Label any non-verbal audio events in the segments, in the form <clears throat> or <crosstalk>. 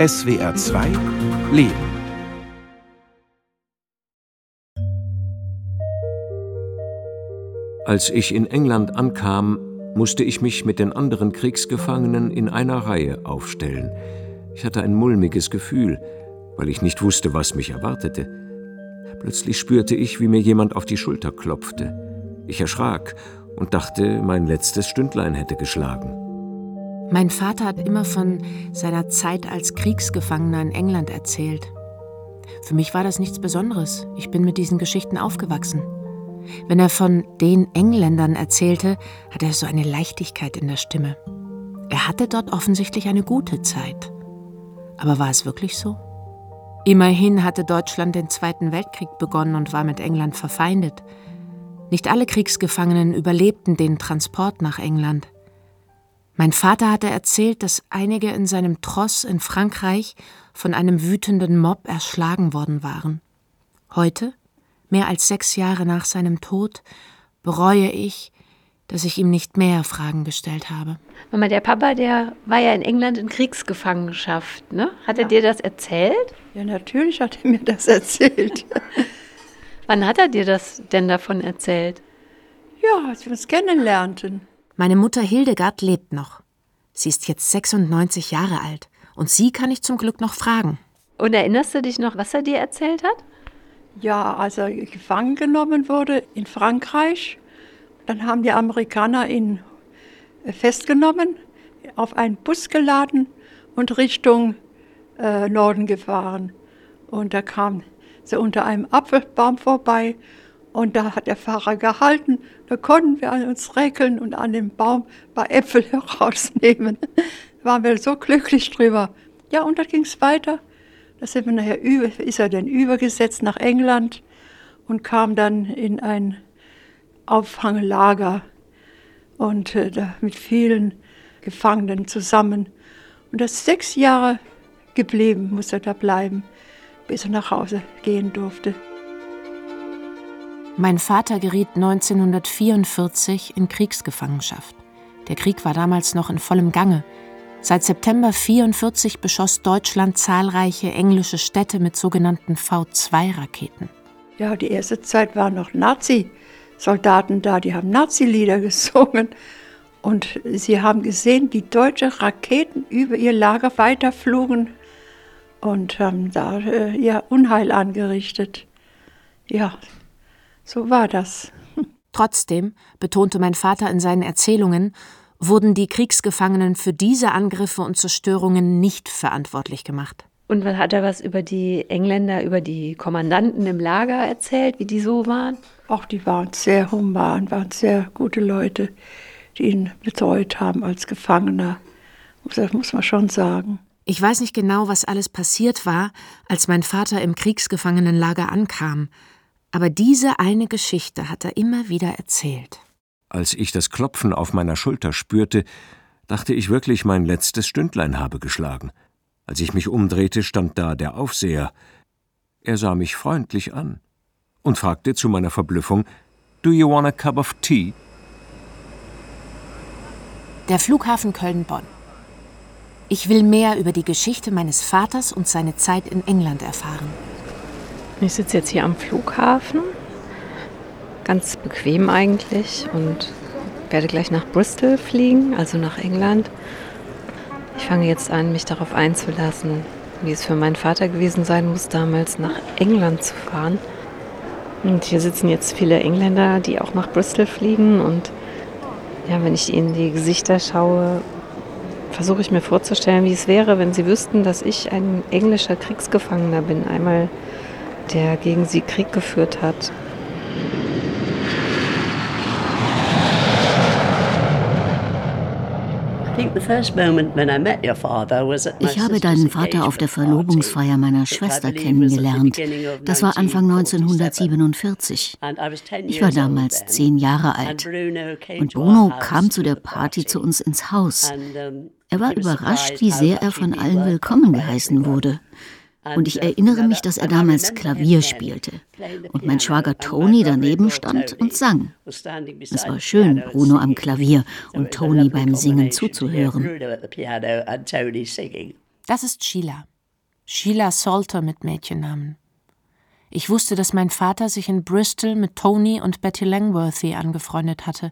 SWR 2 Leben. Als ich in England ankam, musste ich mich mit den anderen Kriegsgefangenen in einer Reihe aufstellen. Ich hatte ein mulmiges Gefühl, weil ich nicht wusste, was mich erwartete. Plötzlich spürte ich, wie mir jemand auf die Schulter klopfte. Ich erschrak und dachte, mein letztes Stündlein hätte geschlagen. Mein Vater hat immer von seiner Zeit als Kriegsgefangener in England erzählt. Für mich war das nichts Besonderes. Ich bin mit diesen Geschichten aufgewachsen. Wenn er von den Engländern erzählte, hatte er so eine Leichtigkeit in der Stimme. Er hatte dort offensichtlich eine gute Zeit. Aber war es wirklich so? Immerhin hatte Deutschland den Zweiten Weltkrieg begonnen und war mit England verfeindet. Nicht alle Kriegsgefangenen überlebten den Transport nach England. Mein Vater hatte erzählt, dass einige in seinem Tross in Frankreich von einem wütenden Mob erschlagen worden waren. Heute, mehr als sechs Jahre nach seinem Tod, bereue ich, dass ich ihm nicht mehr Fragen gestellt habe. Mama, der Papa, der war ja in England in Kriegsgefangenschaft, ne? Hat er ja. dir das erzählt? Ja, natürlich hat er mir das erzählt. <laughs> Wann hat er dir das denn davon erzählt? Ja, als wir uns kennenlernten. Meine Mutter Hildegard lebt noch. Sie ist jetzt 96 Jahre alt und sie kann ich zum Glück noch fragen. Und erinnerst du dich noch, was er dir erzählt hat? Ja, als er gefangen genommen wurde in Frankreich, dann haben die Amerikaner ihn äh, festgenommen, auf einen Bus geladen und Richtung äh, Norden gefahren. Und da kam sie unter einem Apfelbaum vorbei und da hat der Fahrer gehalten. Da konnten wir an uns räkeln und an dem Baum ein paar Äpfel <laughs> herausnehmen. Da waren wir so glücklich drüber. Ja, und da ging es weiter. Da sind wir nachher über, ist er dann übergesetzt nach England und kam dann in ein Auffanglager und äh, mit vielen Gefangenen zusammen. Und das sechs Jahre geblieben, muss er da bleiben, bis er nach Hause gehen durfte. Mein Vater geriet 1944 in Kriegsgefangenschaft. Der Krieg war damals noch in vollem Gange. Seit September 1944 beschoss Deutschland zahlreiche englische Städte mit sogenannten V2-Raketen. Ja, die erste Zeit waren noch Nazi-Soldaten da, die haben Nazi-Lieder <laughs> gesungen. Und sie haben gesehen, wie deutsche Raketen über ihr Lager weiterflogen und haben da äh, ihr Unheil angerichtet. Ja, so war das. Trotzdem, betonte mein Vater in seinen Erzählungen, wurden die Kriegsgefangenen für diese Angriffe und Zerstörungen nicht verantwortlich gemacht. Und hat er was über die Engländer, über die Kommandanten im Lager erzählt, wie die so waren? Auch die waren sehr human, waren sehr gute Leute, die ihn betreut haben als Gefangener. Das muss man schon sagen. Ich weiß nicht genau, was alles passiert war, als mein Vater im Kriegsgefangenenlager ankam, aber diese eine Geschichte hat er immer wieder erzählt. Als ich das Klopfen auf meiner Schulter spürte, dachte ich wirklich, mein letztes Stündlein habe geschlagen. Als ich mich umdrehte, stand da der Aufseher. Er sah mich freundlich an und fragte zu meiner Verblüffung: Do you want a cup of tea? Der Flughafen Köln-Bonn. Ich will mehr über die Geschichte meines Vaters und seine Zeit in England erfahren. Ich sitze jetzt hier am Flughafen ganz bequem eigentlich und werde gleich nach Bristol fliegen, also nach England. Ich fange jetzt an, mich darauf einzulassen, wie es für meinen Vater gewesen sein muss, damals nach England zu fahren. Und hier sitzen jetzt viele Engländer, die auch nach Bristol fliegen. Und ja, wenn ich ihnen die Gesichter schaue, versuche ich mir vorzustellen, wie es wäre, wenn sie wüssten, dass ich ein englischer Kriegsgefangener bin, einmal der gegen sie Krieg geführt hat. Ich habe deinen Vater auf der Verlobungsfeier meiner Schwester kennengelernt. Das war Anfang 1947. Ich war damals zehn Jahre alt. Und Bruno kam zu der Party zu uns ins Haus. Er war überrascht, wie sehr er von allen willkommen geheißen wurde. Und ich erinnere mich, dass er damals Klavier spielte und mein Schwager Tony daneben stand und sang. Es war schön, Bruno am Klavier und Tony beim Singen zuzuhören. Das ist Sheila. Sheila Salter mit Mädchennamen. Ich wusste, dass mein Vater sich in Bristol mit Tony und Betty Langworthy angefreundet hatte.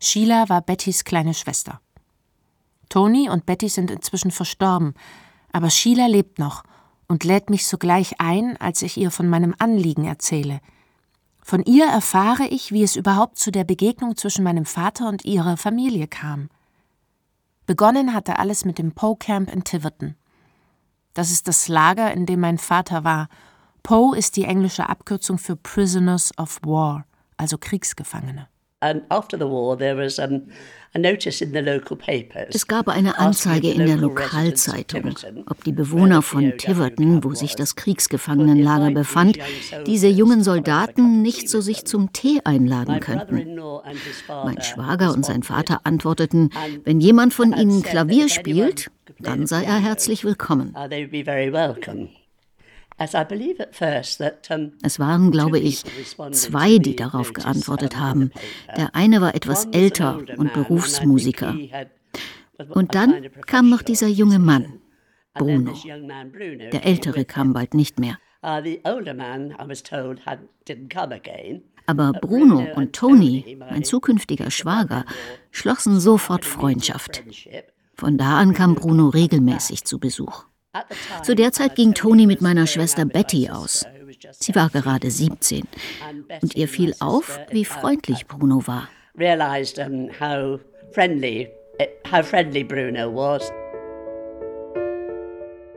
Sheila war Bettys kleine Schwester. Tony und Betty sind inzwischen verstorben, aber Sheila lebt noch und lädt mich sogleich ein, als ich ihr von meinem Anliegen erzähle. Von ihr erfahre ich, wie es überhaupt zu der Begegnung zwischen meinem Vater und ihrer Familie kam. Begonnen hatte alles mit dem Poe Camp in Tiverton. Das ist das Lager, in dem mein Vater war. Poe ist die englische Abkürzung für Prisoners of War, also Kriegsgefangene. Es gab eine Anzeige in der Lokalzeitung, ob die Bewohner von Tiverton, wo sich das Kriegsgefangenenlager befand, diese jungen Soldaten nicht zu sich zum Tee einladen könnten. Mein Schwager und sein Vater antworteten, wenn jemand von ihnen Klavier spielt, dann sei er herzlich willkommen. Es waren, glaube ich, zwei, die darauf geantwortet haben. Der eine war etwas älter und Berufsmusiker. Und dann kam noch dieser junge Mann, Bruno. Der ältere kam bald nicht mehr. Aber Bruno und Tony, mein zukünftiger Schwager, schlossen sofort Freundschaft. Von da an kam Bruno regelmäßig zu Besuch. Zu der Zeit ging Toni mit meiner Schwester Betty aus. Sie war gerade 17 und ihr fiel auf, wie freundlich Bruno war.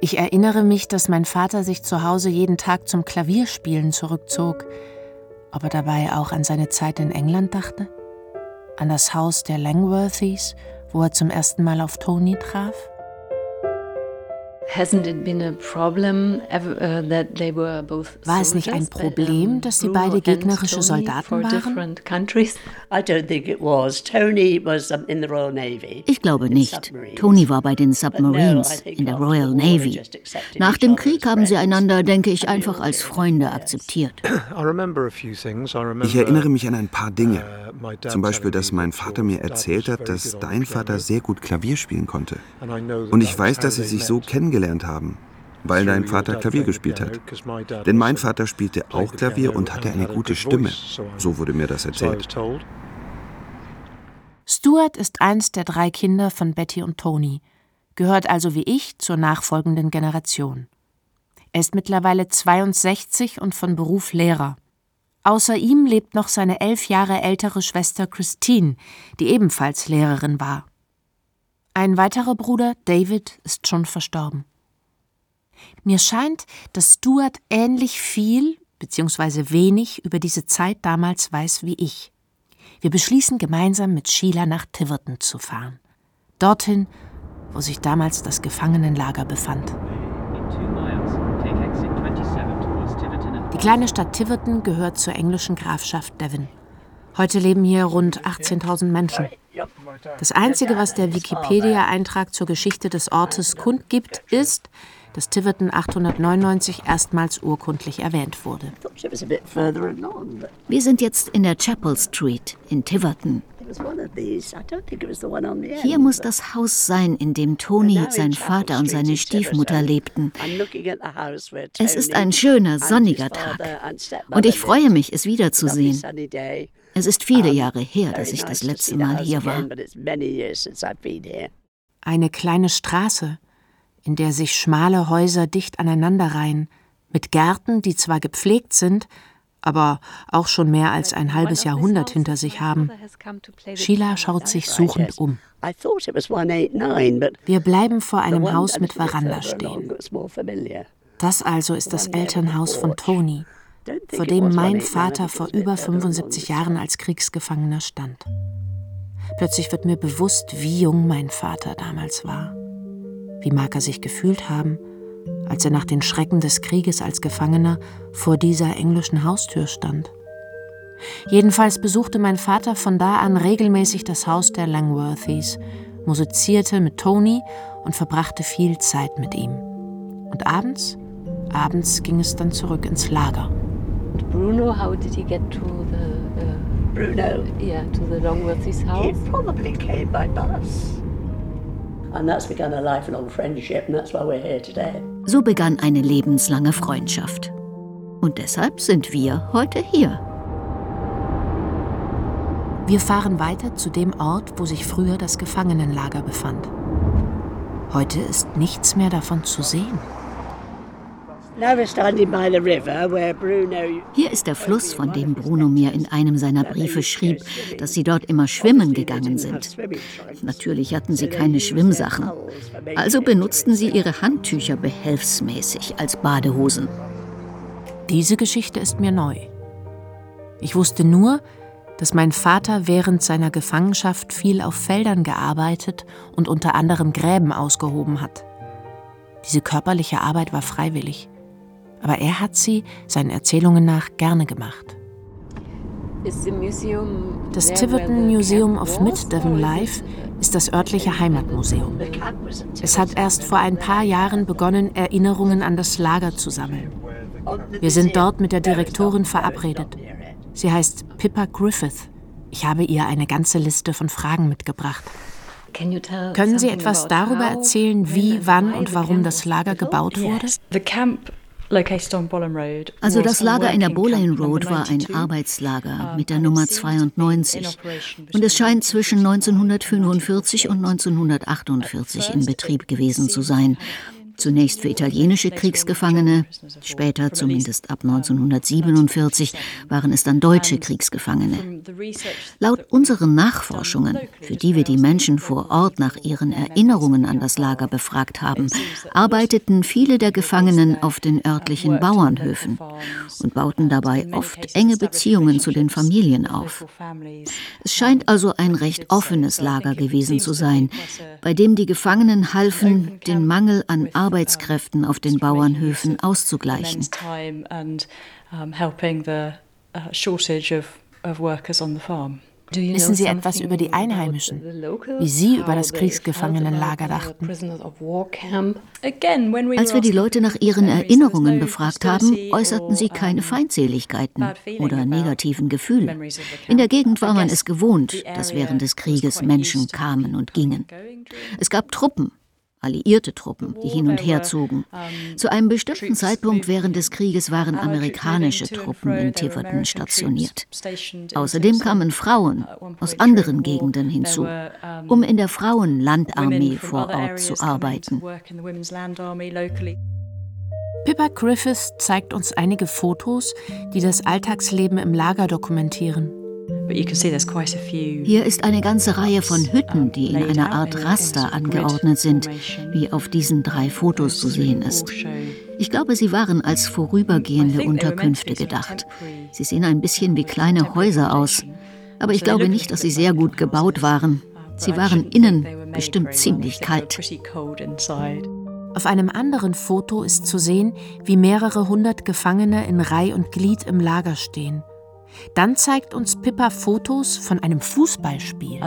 Ich erinnere mich, dass mein Vater sich zu Hause jeden Tag zum Klavierspielen zurückzog, ob er dabei auch an seine Zeit in England dachte, an das Haus der Langworthys, wo er zum ersten Mal auf Tony traf. Uh, War es nicht ein Problem, dass sie beide gegnerische Soldaten waren? Ich glaube nicht. Tony war bei den Submarines in der Royal Navy. Nach dem Krieg haben sie einander, denke ich, einfach als Freunde akzeptiert. <clears throat> Ich erinnere mich an ein paar Dinge. Zum Beispiel, dass mein Vater mir erzählt hat, dass dein Vater sehr gut Klavier spielen konnte. Und ich weiß, dass sie sich so kennengelernt haben, weil dein Vater Klavier gespielt hat. Denn mein Vater spielte auch Klavier und hatte eine gute Stimme. So wurde mir das erzählt. Stuart ist eins der drei Kinder von Betty und Tony, gehört also wie ich zur nachfolgenden Generation. Er ist mittlerweile 62 und von Beruf Lehrer. Außer ihm lebt noch seine elf Jahre ältere Schwester Christine, die ebenfalls Lehrerin war. Ein weiterer Bruder, David, ist schon verstorben. Mir scheint, dass Stuart ähnlich viel bzw. wenig über diese Zeit damals weiß wie ich. Wir beschließen gemeinsam mit Sheila nach Tiverton zu fahren. Dorthin, wo sich damals das Gefangenenlager befand. Die kleine Stadt Tiverton gehört zur englischen Grafschaft Devon. Heute leben hier rund 18.000 Menschen. Das Einzige, was der Wikipedia-Eintrag zur Geschichte des Ortes kundgibt, ist, dass Tiverton 899 erstmals urkundlich erwähnt wurde. Wir sind jetzt in der Chapel Street in Tiverton. Hier muss das Haus sein, in dem Tony, sein Vater und seine Stiefmutter lebten. Es ist ein schöner, sonniger Tag. Und ich freue mich, es wiederzusehen. Es ist viele Jahre her, dass ich das letzte Mal hier war. Eine kleine Straße, in der sich schmale Häuser dicht aneinanderreihen, mit Gärten, die zwar gepflegt sind, aber auch schon mehr als ein halbes Jahrhundert hinter sich haben. Sheila schaut sich suchend um. Wir bleiben vor einem Haus mit Veranda stehen. Das also ist das Elternhaus von Tony, vor dem mein Vater vor über 75 Jahren als Kriegsgefangener stand. Plötzlich wird mir bewusst, wie jung mein Vater damals war. Wie mag er sich gefühlt haben, als er nach den Schrecken des Krieges als Gefangener vor dieser englischen Haustür stand. Jedenfalls besuchte mein Vater von da an regelmäßig das Haus der Langworthys, musizierte mit Tony und verbrachte viel Zeit mit ihm. Und abends, abends ging es dann zurück ins Lager. Bruno, how did he get to the uh, Bruno? Yeah, to the Longworthys house. He probably came by bus. So begann eine lebenslange Freundschaft. Und deshalb sind wir heute hier. Wir fahren weiter zu dem Ort, wo sich früher das Gefangenenlager befand. Heute ist nichts mehr davon zu sehen. Hier ist der Fluss, von dem Bruno mir in einem seiner Briefe schrieb, dass sie dort immer schwimmen gegangen sind. Natürlich hatten sie keine Schwimmsachen. Also benutzten sie ihre Handtücher behelfsmäßig als Badehosen. Diese Geschichte ist mir neu. Ich wusste nur, dass mein Vater während seiner Gefangenschaft viel auf Feldern gearbeitet und unter anderem Gräben ausgehoben hat. Diese körperliche Arbeit war freiwillig aber er hat sie, seinen Erzählungen nach, gerne gemacht. Das Tiverton Museum of Mid-Devon Life ist das örtliche Heimatmuseum. Es hat erst vor ein paar Jahren begonnen, Erinnerungen an das Lager zu sammeln. Wir sind dort mit der Direktorin verabredet. Sie heißt Pippa Griffith. Ich habe ihr eine ganze Liste von Fragen mitgebracht. Können Sie etwas darüber erzählen, wie, wann und warum das Lager gebaut wurde? Also das Lager in der Boleyn Road war ein Arbeitslager mit der Nummer 92 und es scheint zwischen 1945 und 1948 in Betrieb gewesen zu sein. Zunächst für italienische Kriegsgefangene, später, zumindest ab 1947, waren es dann deutsche Kriegsgefangene. Laut unseren Nachforschungen, für die wir die Menschen vor Ort nach ihren Erinnerungen an das Lager befragt haben, arbeiteten viele der Gefangenen auf den örtlichen Bauernhöfen und bauten dabei oft enge Beziehungen zu den Familien auf. Es scheint also ein recht offenes Lager gewesen zu sein, bei dem die Gefangenen halfen, den Mangel an Arbeit Arbeitskräften auf den Bauernhöfen auszugleichen. Wissen Sie etwas über die Einheimischen, wie sie über das Kriegsgefangenenlager dachten? Als wir die Leute nach ihren Erinnerungen befragt haben, äußerten sie keine Feindseligkeiten oder negativen Gefühle. In der Gegend war man es gewohnt, dass während des Krieges Menschen kamen und gingen. Es gab Truppen, alliierte Truppen, die hin und her zogen. Zu einem bestimmten Zeitpunkt während des Krieges waren amerikanische Truppen in Tiverton stationiert. Außerdem kamen Frauen aus anderen Gegenden hinzu, um in der Frauenlandarmee vor Ort zu arbeiten. Pippa Griffiths zeigt uns einige Fotos, die das Alltagsleben im Lager dokumentieren. Hier ist eine ganze Reihe von Hütten, die in einer Art Raster angeordnet sind, wie auf diesen drei Fotos zu sehen ist. Ich glaube, sie waren als vorübergehende Unterkünfte gedacht. Sie sehen ein bisschen wie kleine Häuser aus. Aber ich glaube nicht, dass sie sehr gut gebaut waren. Sie waren innen bestimmt ziemlich kalt. Auf einem anderen Foto ist zu sehen, wie mehrere hundert Gefangene in Reih und Glied im Lager stehen. Dann zeigt uns Pippa Fotos von einem Fußballspiel.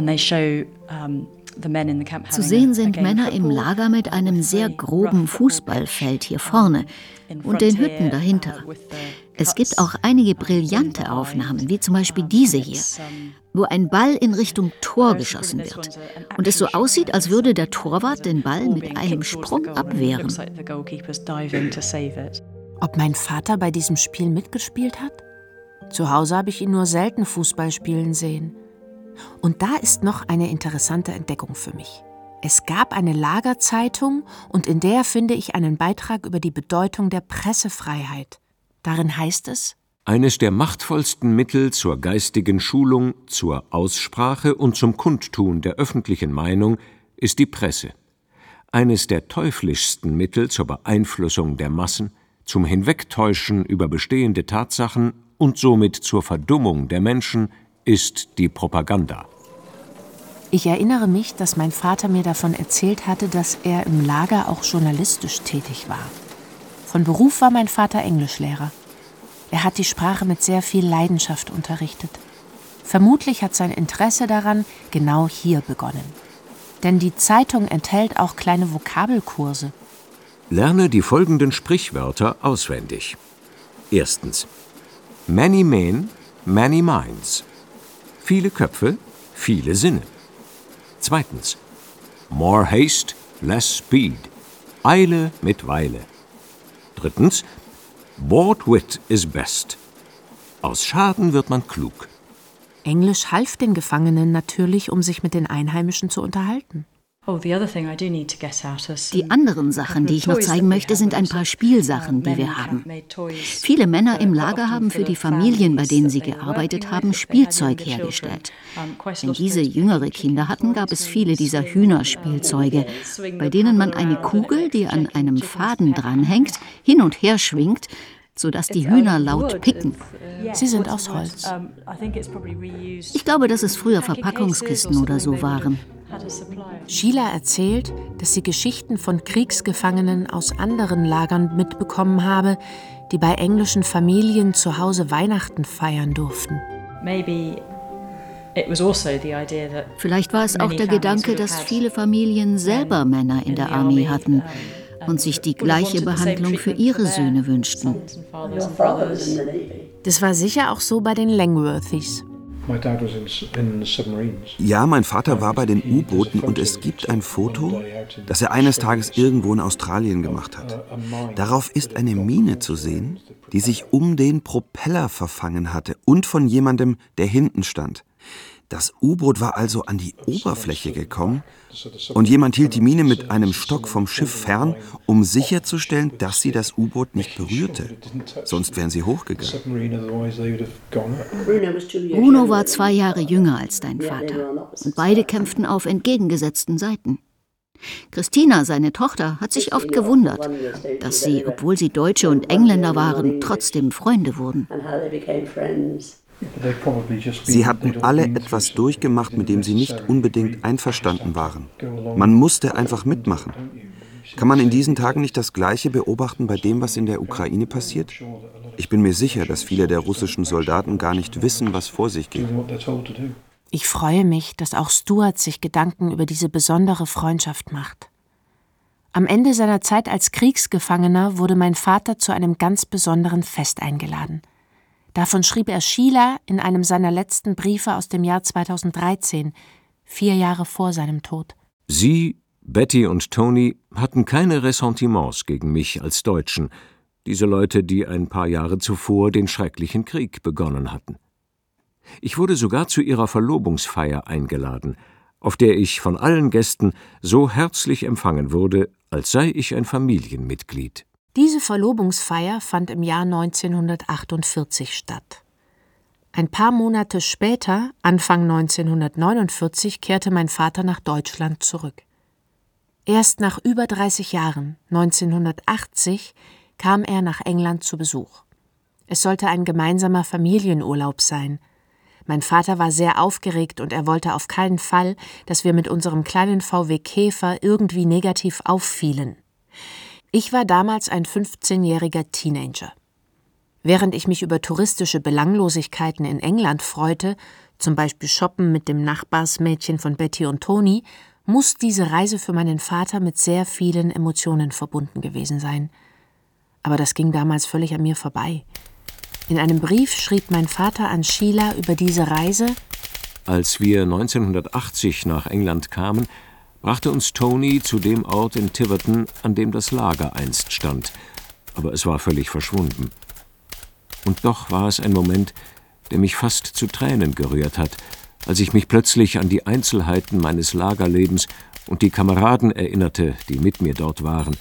Zu sehen sind Männer im Lager mit einem sehr groben Fußballfeld hier vorne und den Hütten dahinter. Es gibt auch einige brillante Aufnahmen, wie zum Beispiel diese hier, wo ein Ball in Richtung Tor geschossen wird und es so aussieht, als würde der Torwart den Ball mit einem Sprung abwehren. Ob mein Vater bei diesem Spiel mitgespielt hat? Zu Hause habe ich ihn nur selten Fußball spielen sehen. Und da ist noch eine interessante Entdeckung für mich. Es gab eine Lagerzeitung und in der finde ich einen Beitrag über die Bedeutung der Pressefreiheit. Darin heißt es, eines der machtvollsten Mittel zur geistigen Schulung, zur Aussprache und zum Kundtun der öffentlichen Meinung ist die Presse. Eines der teuflischsten Mittel zur Beeinflussung der Massen, zum Hinwegtäuschen über bestehende Tatsachen und somit zur Verdummung der Menschen ist die Propaganda. Ich erinnere mich, dass mein Vater mir davon erzählt hatte, dass er im Lager auch journalistisch tätig war. Von Beruf war mein Vater Englischlehrer. Er hat die Sprache mit sehr viel Leidenschaft unterrichtet. Vermutlich hat sein Interesse daran genau hier begonnen. Denn die Zeitung enthält auch kleine Vokabelkurse. Lerne die folgenden Sprichwörter auswendig. Erstens. Many men, many minds. Viele Köpfe, viele Sinne. Zweitens. More haste, less speed. Eile mit Weile. Drittens, bored wit is best. Aus Schaden wird man klug. Englisch half den Gefangenen natürlich, um sich mit den Einheimischen zu unterhalten. Oh, die anderen Sachen, die ich noch zeigen möchte, sind ein paar Spielsachen, die wir haben. Viele Männer im Lager haben für die Familien, bei denen sie gearbeitet haben, Spielzeug hergestellt. Wenn diese jüngere Kinder hatten, gab es viele dieser Hühnerspielzeuge, bei denen man eine Kugel, die an einem Faden dranhängt, hin und her schwingt, sodass die Hühner laut picken. Sie sind aus Holz. Ich glaube, dass es früher Verpackungskisten oder so waren. Sheila erzählt, dass sie Geschichten von Kriegsgefangenen aus anderen Lagern mitbekommen habe, die bei englischen Familien zu Hause Weihnachten feiern durften. Also Vielleicht war es auch der Gedanke, dass viele Familien selber Männer in der Armee hatten und sich die gleiche Behandlung für ihre Söhne wünschten. Das war sicher auch so bei den Langworthys. Ja, mein Vater war bei den U-Booten und es gibt ein Foto, das er eines Tages irgendwo in Australien gemacht hat. Darauf ist eine Mine zu sehen, die sich um den Propeller verfangen hatte und von jemandem, der hinten stand. Das U-Boot war also an die Oberfläche gekommen und jemand hielt die Mine mit einem Stock vom Schiff fern, um sicherzustellen, dass sie das U-Boot nicht berührte. Sonst wären sie hochgegangen. Bruno war zwei Jahre jünger als dein Vater und beide kämpften auf entgegengesetzten Seiten. Christina, seine Tochter, hat sich oft gewundert, dass sie, obwohl sie Deutsche und Engländer waren, trotzdem Freunde wurden. Sie hatten alle etwas durchgemacht, mit dem sie nicht unbedingt einverstanden waren. Man musste einfach mitmachen. Kann man in diesen Tagen nicht das Gleiche beobachten bei dem, was in der Ukraine passiert? Ich bin mir sicher, dass viele der russischen Soldaten gar nicht wissen, was vor sich geht. Ich freue mich, dass auch Stuart sich Gedanken über diese besondere Freundschaft macht. Am Ende seiner Zeit als Kriegsgefangener wurde mein Vater zu einem ganz besonderen Fest eingeladen – Davon schrieb er Sheila in einem seiner letzten Briefe aus dem Jahr 2013, vier Jahre vor seinem Tod. Sie, Betty und Tony hatten keine Ressentiments gegen mich als Deutschen, diese Leute, die ein paar Jahre zuvor den schrecklichen Krieg begonnen hatten. Ich wurde sogar zu ihrer Verlobungsfeier eingeladen, auf der ich von allen Gästen so herzlich empfangen wurde, als sei ich ein Familienmitglied. Diese Verlobungsfeier fand im Jahr 1948 statt. Ein paar Monate später, Anfang 1949, kehrte mein Vater nach Deutschland zurück. Erst nach über 30 Jahren, 1980, kam er nach England zu Besuch. Es sollte ein gemeinsamer Familienurlaub sein. Mein Vater war sehr aufgeregt und er wollte auf keinen Fall, dass wir mit unserem kleinen VW Käfer irgendwie negativ auffielen. Ich war damals ein 15-jähriger Teenager. Während ich mich über touristische Belanglosigkeiten in England freute, zum Beispiel Shoppen mit dem Nachbarsmädchen von Betty und Tony, muss diese Reise für meinen Vater mit sehr vielen Emotionen verbunden gewesen sein. Aber das ging damals völlig an mir vorbei. In einem Brief schrieb mein Vater an Sheila über diese Reise Als wir 1980 nach England kamen, brachte uns Tony zu dem Ort in Tiverton, an dem das Lager einst stand, aber es war völlig verschwunden. Und doch war es ein Moment, der mich fast zu Tränen gerührt hat, als ich mich plötzlich an die Einzelheiten meines Lagerlebens und die Kameraden erinnerte, die mit mir dort waren,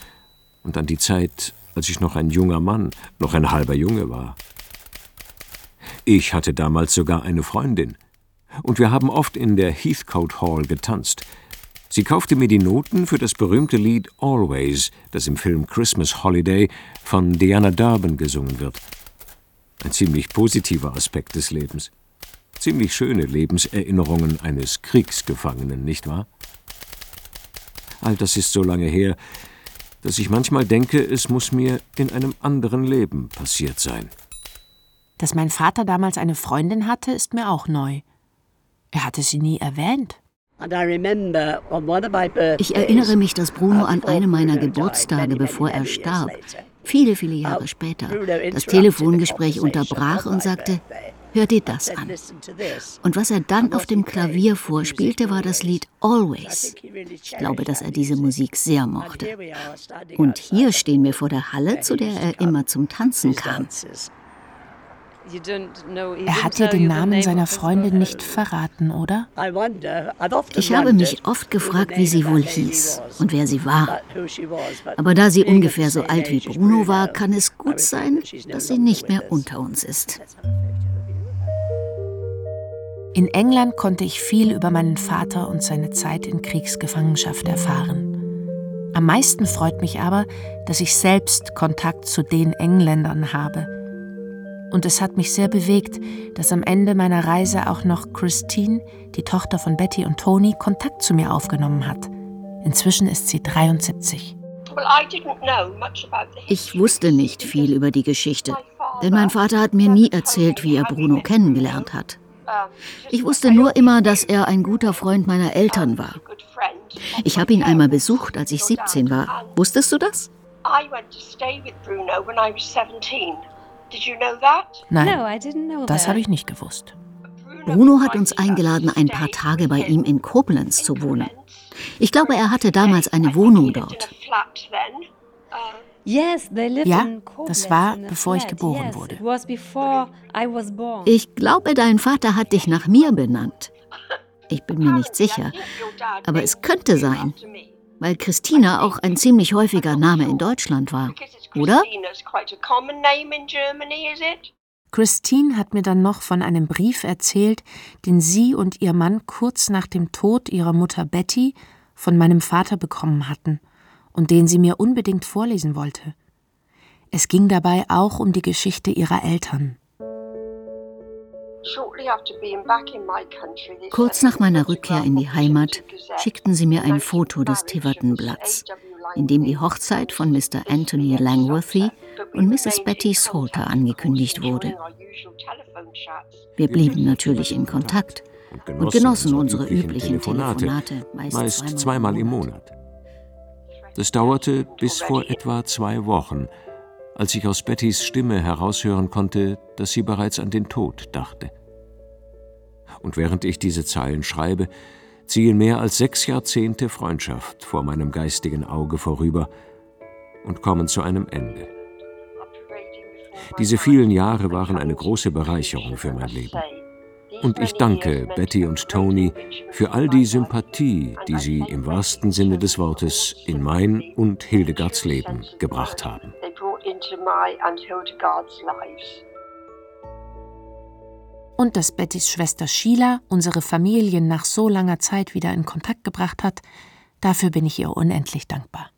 und an die Zeit, als ich noch ein junger Mann, noch ein halber Junge war. Ich hatte damals sogar eine Freundin, und wir haben oft in der Heathcote Hall getanzt, Sie kaufte mir die Noten für das berühmte Lied Always, das im Film Christmas Holiday von Diana Durbin gesungen wird. Ein ziemlich positiver Aspekt des Lebens. Ziemlich schöne Lebenserinnerungen eines Kriegsgefangenen, nicht wahr? All das ist so lange her, dass ich manchmal denke, es muss mir in einem anderen Leben passiert sein. Dass mein Vater damals eine Freundin hatte, ist mir auch neu. Er hatte sie nie erwähnt. Ich erinnere mich, dass Bruno an einem meiner Geburtstage, bevor er starb, viele, viele Jahre später, das Telefongespräch unterbrach und sagte, Hör dir das an. Und was er dann auf dem Klavier vorspielte, war das Lied Always. Ich glaube, dass er diese Musik sehr mochte. Und hier stehen wir vor der Halle, zu der er immer zum Tanzen kam. Er hat dir den Namen seiner Freundin nicht verraten, oder? Ich habe mich oft gefragt, wie sie wohl hieß und wer sie war. Aber da sie ungefähr so alt wie Bruno war, kann es gut sein, dass sie nicht mehr unter uns ist. In England konnte ich viel über meinen Vater und seine Zeit in Kriegsgefangenschaft erfahren. Am meisten freut mich aber, dass ich selbst Kontakt zu den Engländern habe und es hat mich sehr bewegt, dass am Ende meiner Reise auch noch Christine, die Tochter von Betty und Tony, Kontakt zu mir aufgenommen hat. Inzwischen ist sie 73. Ich wusste nicht viel über die Geschichte, denn mein Vater hat mir nie erzählt, wie er Bruno kennengelernt hat. Ich wusste nur immer, dass er ein guter Freund meiner Eltern war. Ich habe ihn einmal besucht, als ich 17 war. Wusstest du das? Nein, das habe ich nicht gewusst. Bruno hat uns eingeladen, ein paar Tage bei ihm in Koblenz zu wohnen. Ich glaube, er hatte damals eine Wohnung dort. Ja, das war, bevor ich geboren wurde. Ich glaube, dein Vater hat dich nach mir benannt. Ich bin mir nicht sicher, aber es könnte sein, weil Christina auch ein ziemlich häufiger Name in Deutschland war oder? Christine hat mir dann noch von einem Brief erzählt, den sie und ihr Mann kurz nach dem Tod ihrer Mutter Betty von meinem Vater bekommen hatten und den sie mir unbedingt vorlesen wollte. Es ging dabei auch um die Geschichte ihrer Eltern. Kurz nach meiner Rückkehr in die Heimat schickten sie mir ein Foto des Tiverton-Blatts in dem die Hochzeit von Mr. Anthony Langworthy und Mrs. Betty Salter angekündigt wurde. Wir blieben natürlich in Kontakt und genossen unsere üblichen Telefonate, meist zweimal im Monat. Das dauerte bis vor etwa zwei Wochen, als ich aus Bettys Stimme heraushören konnte, dass sie bereits an den Tod dachte. Und während ich diese Zeilen schreibe, ziehen mehr als sechs Jahrzehnte Freundschaft vor meinem geistigen Auge vorüber und kommen zu einem Ende. Diese vielen Jahre waren eine große Bereicherung für mein Leben. Und ich danke Betty und Tony für all die Sympathie, die sie im wahrsten Sinne des Wortes in mein und Hildegards Leben gebracht haben. Und dass Bettys Schwester Sheila unsere Familien nach so langer Zeit wieder in Kontakt gebracht hat, dafür bin ich ihr unendlich dankbar.